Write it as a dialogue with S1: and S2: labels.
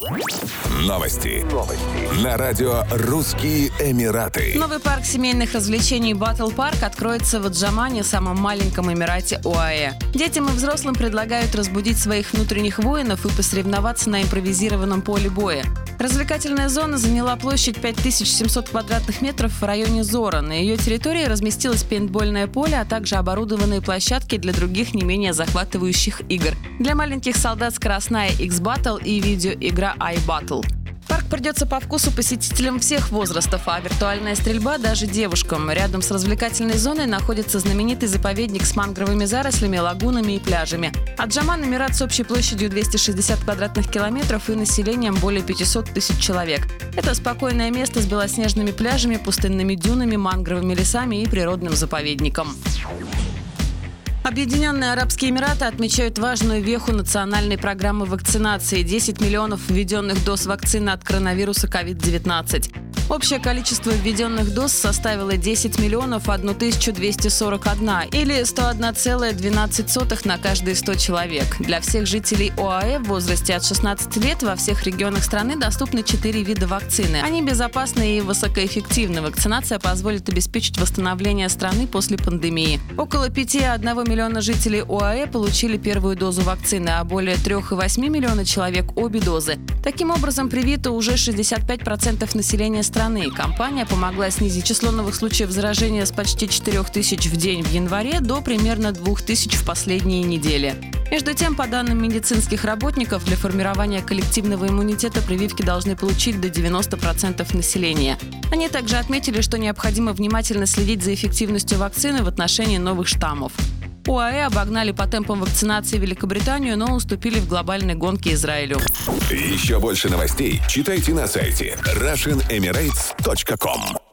S1: Новости. Новости. На радио «Русские Эмираты».
S2: Новый парк семейных развлечений Battle Park откроется в Аджамане, самом маленьком эмирате ОАЭ. Детям и взрослым предлагают разбудить своих внутренних воинов и посоревноваться на импровизированном поле боя. Развлекательная зона заняла площадь 5700 квадратных метров в районе Зора. На ее территории разместилось пейнтбольное поле, а также оборудованные площадки для других не менее захватывающих игр. Для маленьких солдат скоростная X-Battle и видеоигра iBattle. Парк придется по вкусу посетителям всех возрастов, а виртуальная стрельба даже девушкам. Рядом с развлекательной зоной находится знаменитый заповедник с мангровыми зарослями, лагунами и пляжами. Аджаман – Эмират с общей площадью 260 квадратных километров и населением более 500 тысяч человек. Это спокойное место с белоснежными пляжами, пустынными дюнами, мангровыми лесами и природным заповедником. Объединенные Арабские Эмираты отмечают важную веху национальной программы вакцинации – 10 миллионов введенных доз вакцины от коронавируса COVID-19. Общее количество введенных доз составило 10 миллионов 1241 или 101,12 на каждые 100 человек. Для всех жителей ОАЭ в возрасте от 16 лет во всех регионах страны доступны 4 вида вакцины. Они безопасны и высокоэффективны. Вакцинация позволит обеспечить восстановление страны после пандемии. Около 5,1 миллиона жителей ОАЭ получили первую дозу вакцины, а более 3,8 миллиона человек – обе дозы. Таким образом, привито уже 65% населения страны страны. Компания помогла снизить число новых случаев заражения с почти 4 тысяч в день в январе до примерно 2 тысяч в последние недели. Между тем, по данным медицинских работников, для формирования коллективного иммунитета прививки должны получить до 90% населения. Они также отметили, что необходимо внимательно следить за эффективностью вакцины в отношении новых штаммов. УАЭ обогнали по темпам вакцинации Великобританию, но уступили в глобальной гонке Израилю.
S1: Еще больше новостей читайте на сайте RussianEmirates.com